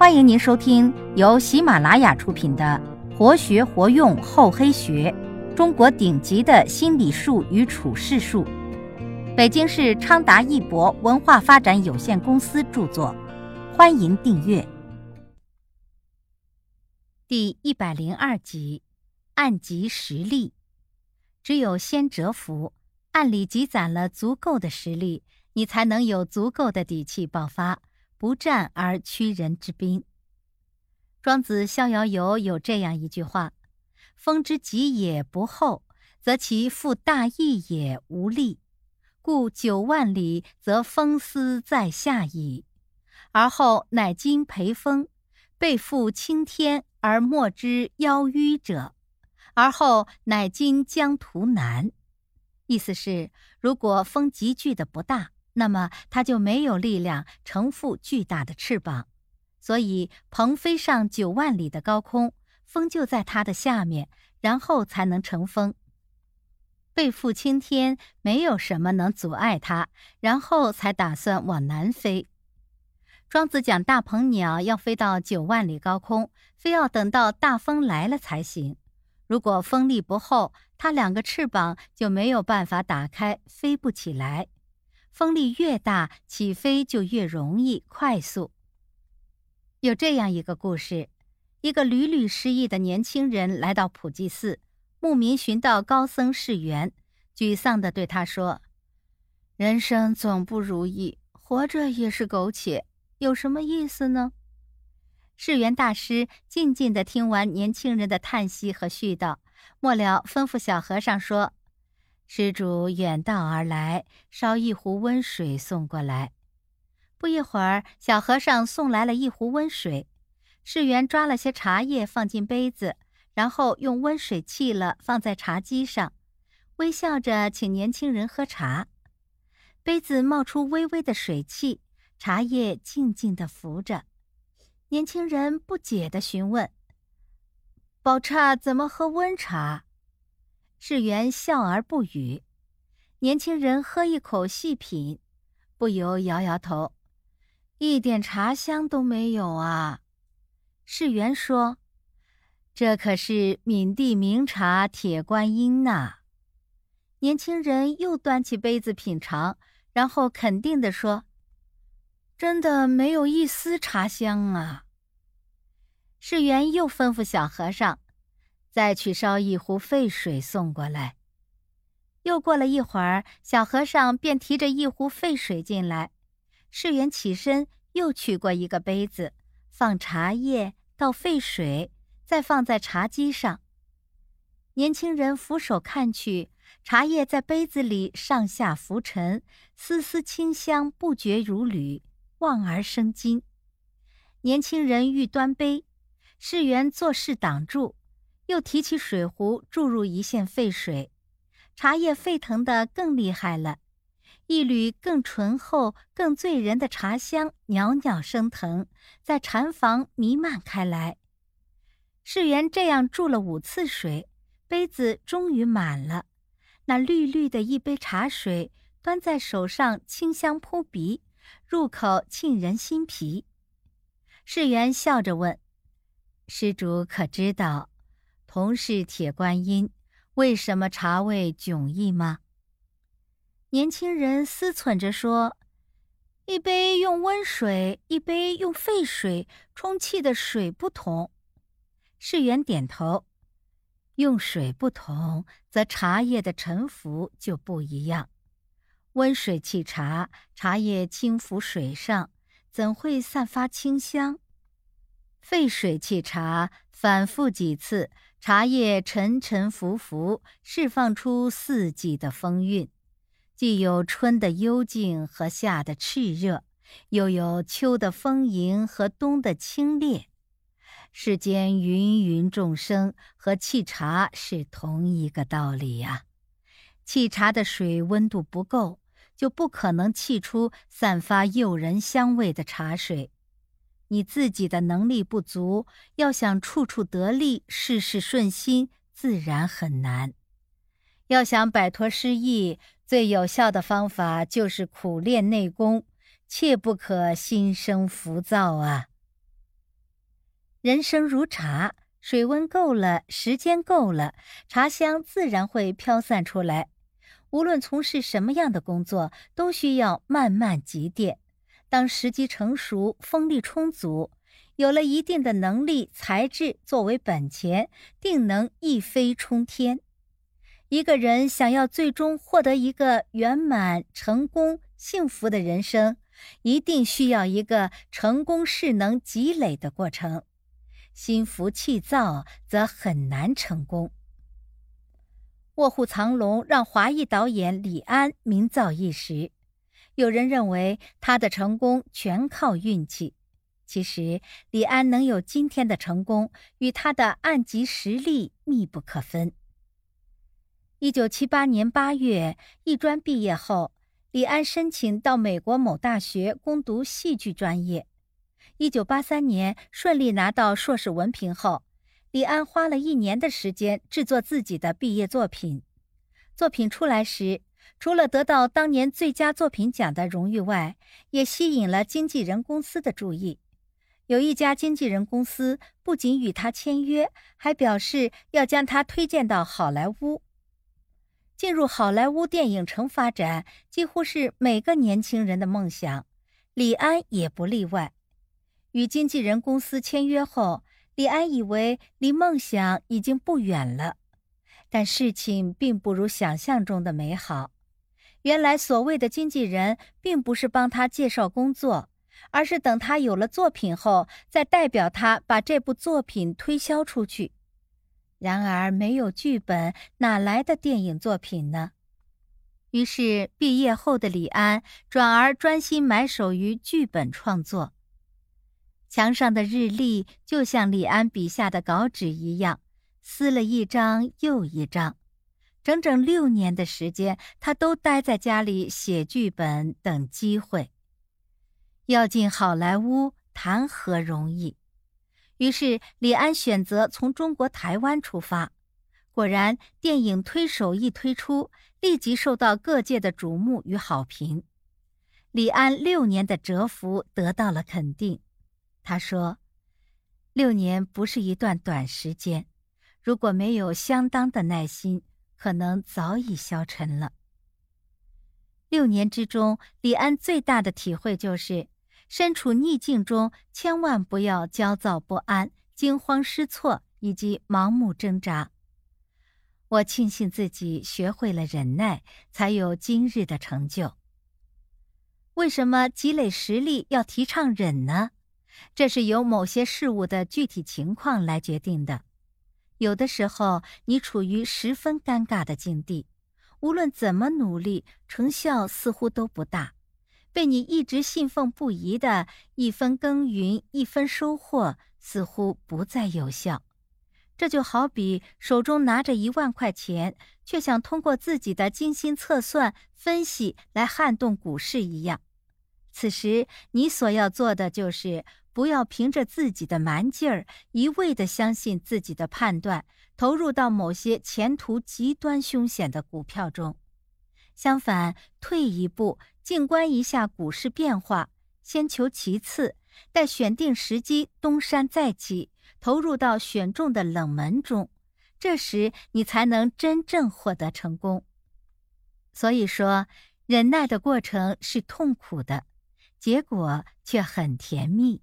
欢迎您收听由喜马拉雅出品的《活学活用厚黑学：中国顶级的心理术与处世术》，北京市昌达一博文化发展有限公司著作。欢迎订阅。第一百零二集：暗集实力。只有先蛰伏，暗里积攒了足够的实力，你才能有足够的底气爆发。不战而屈人之兵。庄子《逍遥游》有这样一句话：“风之急也不厚，则其负大义也无力。故九万里，则风思在下矣。而后乃今培风，背负青天而莫之夭夭者，而后乃今疆图南。”意思是，如果风急剧的不大。那么它就没有力量承负巨大的翅膀，所以鹏飞上九万里的高空，风就在它的下面，然后才能乘风。背负青天，没有什么能阻碍它，然后才打算往南飞。庄子讲大鹏鸟要飞到九万里高空，非要等到大风来了才行。如果风力不厚，它两个翅膀就没有办法打开，飞不起来。风力越大，起飞就越容易、快速。有这样一个故事：一个屡屡失意的年轻人来到普济寺，牧民寻到高僧释缘，沮丧地对他说：“人生总不如意，活着也是苟且，有什么意思呢？”释缘大师静静地听完年轻人的叹息和絮叨，末了吩咐小和尚说。施主远道而来，烧一壶温水送过来。不一会儿，小和尚送来了一壶温水。世元抓了些茶叶放进杯子，然后用温水沏了，放在茶几上，微笑着请年轻人喝茶。杯子冒出微微的水汽，茶叶静静地浮着。年轻人不解地询问：“宝刹怎么喝温茶？”世元笑而不语，年轻人喝一口细品，不由摇摇头，一点茶香都没有啊。世元说：“这可是闽地名茶铁观音呐。”年轻人又端起杯子品尝，然后肯定地说：“真的没有一丝茶香啊。”世元又吩咐小和尚。再去烧一壶沸水送过来。又过了一会儿，小和尚便提着一壶沸水进来。世元起身，又取过一个杯子，放茶叶，倒沸水，再放在茶几上。年轻人俯首看去，茶叶在杯子里上下浮沉，丝丝清香不绝如缕，望而生津。年轻人欲端杯，世元做事挡住。又提起水壶，注入一线沸水，茶叶沸腾的更厉害了，一缕更醇厚、更醉人的茶香袅袅升腾，在禅房弥漫开来。世元这样注了五次水，杯子终于满了。那绿绿的一杯茶水，端在手上，清香扑鼻，入口沁人心脾。世元笑着问：“施主可知道？”同是铁观音，为什么茶味迥异吗？年轻人思忖着说：“一杯用温水，一杯用沸水，充气的水不同。”世元点头：“用水不同，则茶叶的沉浮就不一样。温水沏茶，茶叶轻浮水上，怎会散发清香？沸水沏茶，反复几次。”茶叶沉沉浮浮，释放出四季的风韵，既有春的幽静和夏的炽热，又有秋的丰盈和冬的清冽。世间芸芸众生和沏茶是同一个道理呀。沏茶的水温度不够，就不可能沏出散发诱人香味的茶水。你自己的能力不足，要想处处得力、事事顺心，自然很难。要想摆脱失意，最有效的方法就是苦练内功，切不可心生浮躁啊。人生如茶，水温够了，时间够了，茶香自然会飘散出来。无论从事什么样的工作，都需要慢慢积淀。当时机成熟，风力充足，有了一定的能力、才智作为本钱，定能一飞冲天。一个人想要最终获得一个圆满、成功、幸福的人生，一定需要一个成功势能积累的过程。心浮气躁则很难成功。《卧虎藏龙》让华裔导演李安名噪一时，有人认为他的成功全靠运气。其实，李安能有今天的成功，与他的暗级实力密不可分。一九七八年八月，艺专毕业后，李安申请到美国某大学攻读戏剧专业。一九八三年顺利拿到硕士文凭后，李安花了一年的时间制作自己的毕业作品。作品出来时，除了得到当年最佳作品奖的荣誉外，也吸引了经纪人公司的注意。有一家经纪人公司不仅与他签约，还表示要将他推荐到好莱坞。进入好莱坞电影城发展，几乎是每个年轻人的梦想，李安也不例外。与经纪人公司签约后，李安以为离梦想已经不远了，但事情并不如想象中的美好。原来，所谓的经纪人并不是帮他介绍工作，而是等他有了作品后，再代表他把这部作品推销出去。然而，没有剧本，哪来的电影作品呢？于是，毕业后的李安转而专心埋首于剧本创作。墙上的日历就像李安笔下的稿纸一样，撕了一张又一张。整整六年的时间，他都待在家里写剧本，等机会。要进好莱坞，谈何容易？于是，李安选择从中国台湾出发。果然，电影推手一推出，立即受到各界的瞩目与好评。李安六年的蛰伏得到了肯定。他说：“六年不是一段短时间，如果没有相当的耐心，可能早已消沉了。”六年之中，李安最大的体会就是。身处逆境中，千万不要焦躁不安、惊慌失措以及盲目挣扎。我庆幸自己学会了忍耐，才有今日的成就。为什么积累实力要提倡忍呢？这是由某些事物的具体情况来决定的。有的时候，你处于十分尴尬的境地，无论怎么努力，成效似乎都不大。被你一直信奉不疑的一分耕耘一分收获，似乎不再有效。这就好比手中拿着一万块钱，却想通过自己的精心测算分析来撼动股市一样。此时，你所要做的就是不要凭着自己的蛮劲儿，一味的相信自己的判断，投入到某些前途极端凶险的股票中。相反，退一步。静观一下股市变化，先求其次，待选定时机东山再起，投入到选中的冷门中，这时你才能真正获得成功。所以说，忍耐的过程是痛苦的，结果却很甜蜜。